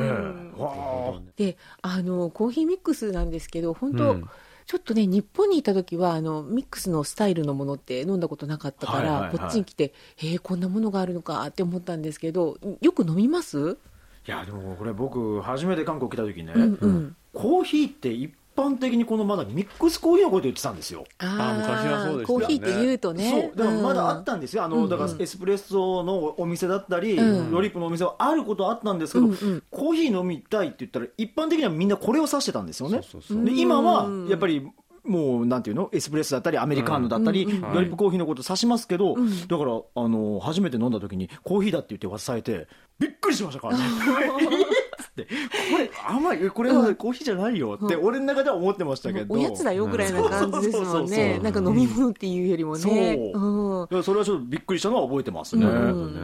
F: であのコーヒーミックスなんですけど本当、
B: うん
F: ちょっとね日本にいた時はあのミックスのスタイルのものって飲んだことなかったから、
A: はいはいはい。
F: こっちに来てへえこんなものがあるのかって思ったんですけどよく飲みます、
A: いやでもこれ僕初めて韓国来た時ね、
F: うんうん、
A: コーヒーって一般的にこのまだミックスコーヒーのこと言ってたんですよ。
F: あー
B: 昔はそうでしたよね。
F: コーヒーって言うとね。
A: そうだからまだあ
F: うん
A: ったんですよ、あのだからエスプレッソのお店だったり、
F: うん。
A: ドリップのお店はあることはあったんですけど、
F: うん。うん
A: コーヒー飲みたいって言ったら一般的にはみんなこれを指してたんですよね。
B: そうそうそう。
A: で今はやっぱりもうなんていうの？エスプレッソだったりアメリカーノだったり、ドリップコーヒーのこと指しますけど、
F: ん。
A: だからあの初めて飲んだ時にコーヒーだって言って渡されてびっくりしましたからね。つ ってこれ甘いこれはコーヒーじゃないよって俺の中では思ってましたけど、
F: おやつだよぐらいな感じですもんね。なんか飲み物っていうよりもね。
A: そう。
F: うん。
A: いやそれはちょっとびっくりしたのは覚えてますね、
F: うん。
B: ね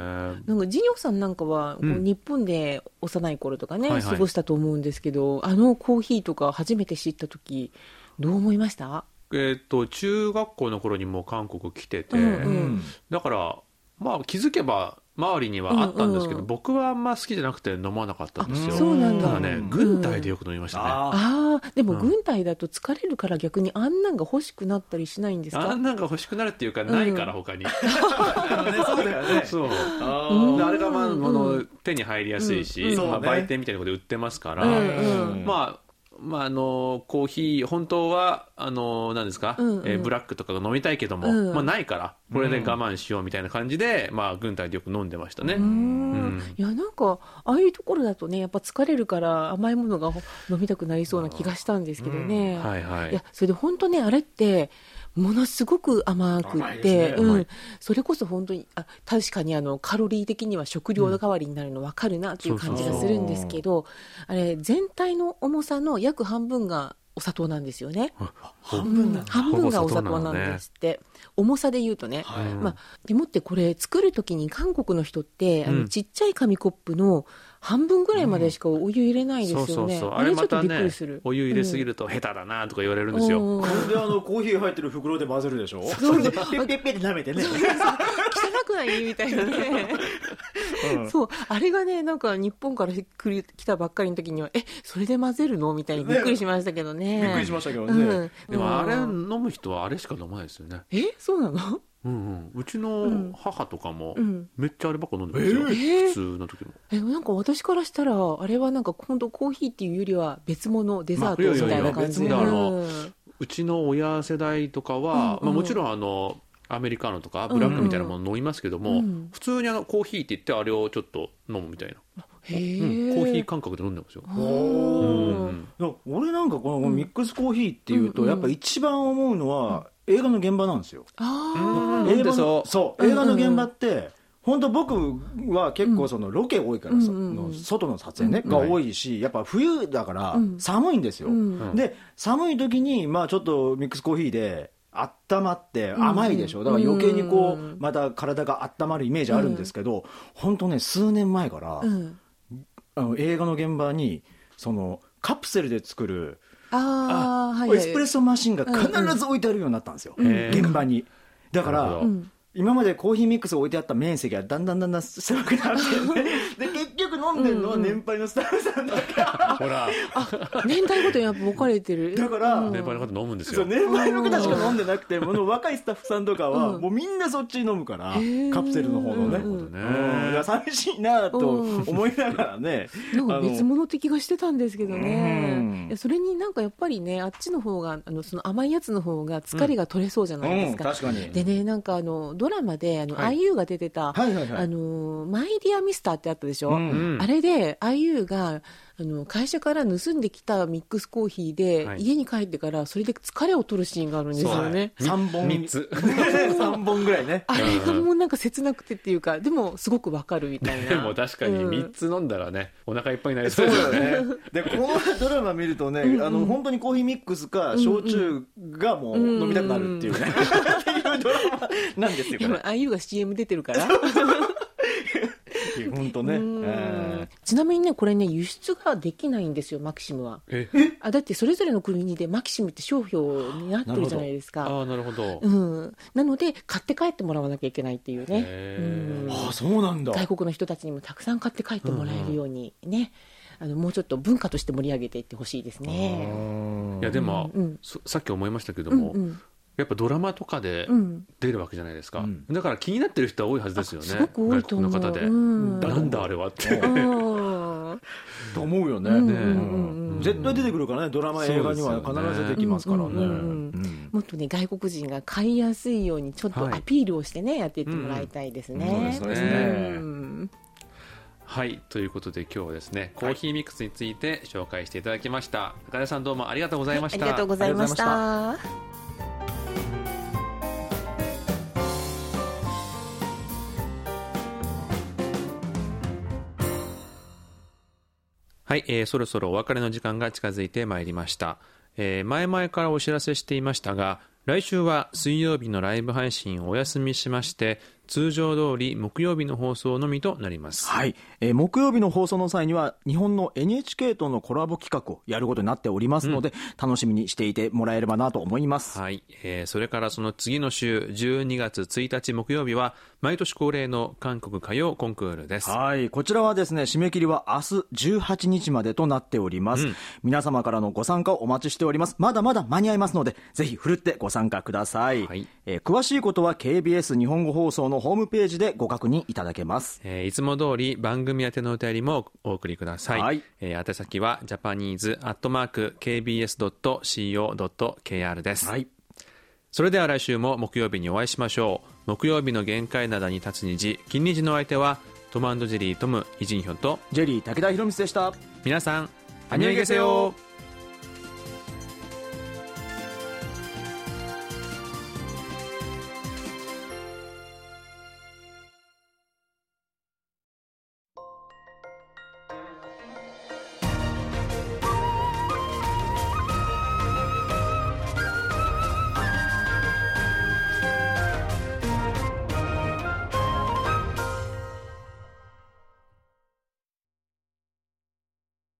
F: なんかジニョさんなんかは、日本で幼い頃とかね、過ごしたと思うんですけどあのコーヒーとか初めて知った時どう思いました？
B: えっと中学校の頃にもう韓国来てて、
F: うん。
A: うん。
B: だからまあ気づけば周りにはあったんですけど、
F: うん。うん
B: 僕はあんま好きじゃなくて飲まなかったんですよ。
F: あそうなんだ。
B: ただね
A: うん。
B: 軍隊でよく飲みましたね、
A: あ
F: ああでも
B: うん。
F: 軍隊だと疲れるから逆にあんなんが欲しくなったりしないんですか？
B: あんなんが欲しくなるっていうかないから他に、
A: あ、ね、そうだよね。
B: そう。
A: あ
F: うん
B: であれがまあ、
F: うん。
B: あの手に入りやすいし、
F: うん。
A: そうね。
B: まあ、売店みたいなことで売ってますから、
F: うん。
A: うん。
B: まあまあ、あのコーヒー本当はあの何ですか、
F: うんうん。
B: えーブラックとかが飲みたいけども、
F: うん。
B: まあ、ないからこれで我慢しようみたいな感じで、まあ、軍隊でよく飲んでましたね、
F: うーん。
B: うん。
F: いやなんかああいうところだとねやっぱ疲れるから甘いものが飲みたくなりそうな気がしたんですけどね、
B: はいはい。
F: いやそれで本当ねあれってものすごく甘くって、
A: ね。甘
F: うん、それこそ本当にあ確かにあのカロリー的には食料の代わりになるの分かるなっていう感じがするんですけど、あれ全体の重さの約半分がお砂糖なんですよね。
A: 半分
F: 半分がお砂糖な
B: ん
F: ですって、重さで言うとね、
A: はい。
F: まあ、でもってこれ作る時に韓国の人って、あ
B: うん。
F: のちっちゃい紙コップの半分ぐらいまでしかお湯入れないです
B: そう
F: よね、
B: そうそう。あれ
F: あれちょっと
B: またね
F: びっくりする、
B: お湯入れすぎ
F: る
B: ると下手だなとか言われるんですよ、
F: うん。
A: これであのコーヒー入ってる袋で混ぜるでしょ？
F: そう
A: れでペッペッペッって舐めてね
F: 汚くないみたいなね
A: うん
F: そうあれがねなんか日本から来る来たばっかりの時にはえそれで混ぜるのみたいにびっくりしましたけどね
A: びっくりしましたけどね、
F: うん、
B: でもあれ
F: うん
B: 飲む人はあれしか飲まないですよね、
F: えそうなの
B: うんうん、うちの母とかも
F: うん。
B: めっちゃあればっか飲んでますよ、
F: えー。
B: 普通の時も。
F: えなんか私からしたらあれはなんか今度コーヒーっていうよりは別物デザートみたいな感じで、
B: まあいやいやいや
F: うん。
B: うちの親世代とかは、
F: うん
B: まあ、もちろんあのアメリカーノとかブラックみたいなもの飲みますけども、
F: うん
B: 普通にあのコーヒーって言ってあれをちょっと飲むみたいな、
F: へえ、
B: うんコーヒー感覚で飲んでますよ、うん。
A: 俺なんかこのミックスコーヒーっていうと、
F: うん。
A: やっぱ一番思うのは映画の現場なんですよ、映画の
B: そう。
A: そう映画の現場って、本当僕は結構そのロケ多いから、の外の撮影ね、
B: うん。
A: が多いしやっぱ冬だから
F: うん。
A: 寒いんですよ、
F: うん。
A: で寒い時にまあちょっとミックスコーヒーで温まって甘いでしょ、だから余計にこう、
F: うん。
A: また体が温まるイメージあるんですけど、本当ね数年前から、
F: うん。
A: あの映画の現場にそのカプセルで作る
F: ああはいはい。
A: エスプレッソマシンが必ず置いてあるようになったんですよ、
B: へー
A: 現場に。だから今までコーヒーミックスが置いてあった面積がだんだんだんだん狭くなってね で飲んでるのは年配のスタッフさんだから、
B: ほら。
F: 年代ごとにやっぱ分かれてる。
A: だから、
F: うん。
B: 年配の方飲むんですよ。
A: 年配の方しか飲んでなくてもう若いスタッフさんとかは、
F: うん。
A: もうみんなそっちに飲むから、
F: ー。
A: カプセルの方のね、
F: なるほ
B: どね。
A: うん。いや寂しいなと思いながらね、
F: なんか別
A: あの
F: 物的がしてたんですけど
A: うん。
F: ねそれになんかやっぱりねあっちの方があのその甘いやつの方が疲れが取れそうじゃないですか、
A: うん確かに。
F: でねなんかあのドラマであの、
B: はい。
F: IU が出てた、あのマイ・ディア・ミスターってあったでしょ、
A: う
F: あれで IU があの会社から盗んできたミックスコーヒーで、
B: はい。
F: 家に帰ってからそれで疲れを取るシーンがあるんですよね。
A: 3本。
B: 三つ。
A: 3本ぐらいね。
F: あれがもうなんか切なくてっていうか、でもすごくわかるみたいな。
B: でも確かに
F: うん。
B: 3つ飲んだらねお腹いっぱいになりそ
A: そうう
B: ですよね。
A: だよね。で、このドラマ見るとね、あの、本当にコーヒーミックスか、焼酎がもう飲みたくなるっていうね、っていうドラマなんですよ、こ
F: 今
A: れ。
F: IU が CM 出てるから。
A: 本当ね。
F: うん。
A: え
F: ちなみにね、これね、輸出ができないんですよ、マキシムは。
B: え？
F: あだってそれぞれの国でマキシムって商標になってるじゃないですか。
B: ああなるほど。
F: うん、なので、買って帰ってもらわなきゃいけないっていうね、うん。
A: ーああ、そうなんだ。
F: 外国の人たちにもたくさん買って帰ってもらえるようにね、あのもうちょっと文化として盛り上げていってほしいですね。
B: いやでも、
F: うん。
B: そさっき思いましたけども、
F: うんうん
B: やっぱドラマとかで
F: うん。
B: 出るわけじゃないですか、
A: うん。
B: だから気になってる人は多いはずですよね。
F: すごく多いと思う。
B: 外国の方で、
F: うん。
B: なんだあれはって。
F: うん。
A: と思うよね。
F: うん
B: ね。
F: うん。
A: 絶対出てくるからね、ドラマ、映画には必ず出てきますからね。
F: うんうんうん。
A: うん。
F: もっとね外国人が買いやすいようにちょっと
B: はい。
F: アピールをしてね、やっていってもらいたいですね。
B: そうですね。
F: うん。
B: はい。ということで今日はですねコーヒーミックスについて紹介していただきました。高田さんどうもありがとうございました、
F: ありがとうございまし
A: ありがとうございま
F: た。
B: はい、えーそろそろお別れの時間が近づいてまいりました、えー前々からお知らせしていましたが来週は水曜日のライブ配信をお休みしまして通常通り木曜日の放送のみとなります
A: はい、えー木曜日の放送の際には日本の NHK とのコラボ企画をやることになっておりますので、楽しみにしていてもらえればなと思います、
B: はい、えーそれからその次の週12月1日木曜日は毎年恒例の韓国歌謡コンクールです
A: はい。こちらはですね、締め切りは明日18日までとなっております。
B: うん
A: 皆様からのご参加をお待ちしております。まだまだ間に合いますので、ぜひふるってご参加ください。
B: はい
A: えー詳しいことは KBS 日本語放送のホームページでご確認いただけます。
B: えーいつも通り番組宛てのお便りもお送りください。
A: はい
B: えー宛先は japanese.kbs.co.kr です。
A: はい。
B: それでは来週も木曜日にお会いしましょう。木曜日の限界灘に立つ虹、金虹の相手はトムジェリートムイジンヒョンと
A: ジェリー武田博光でした。
B: 皆さん、アニョイゲセヨ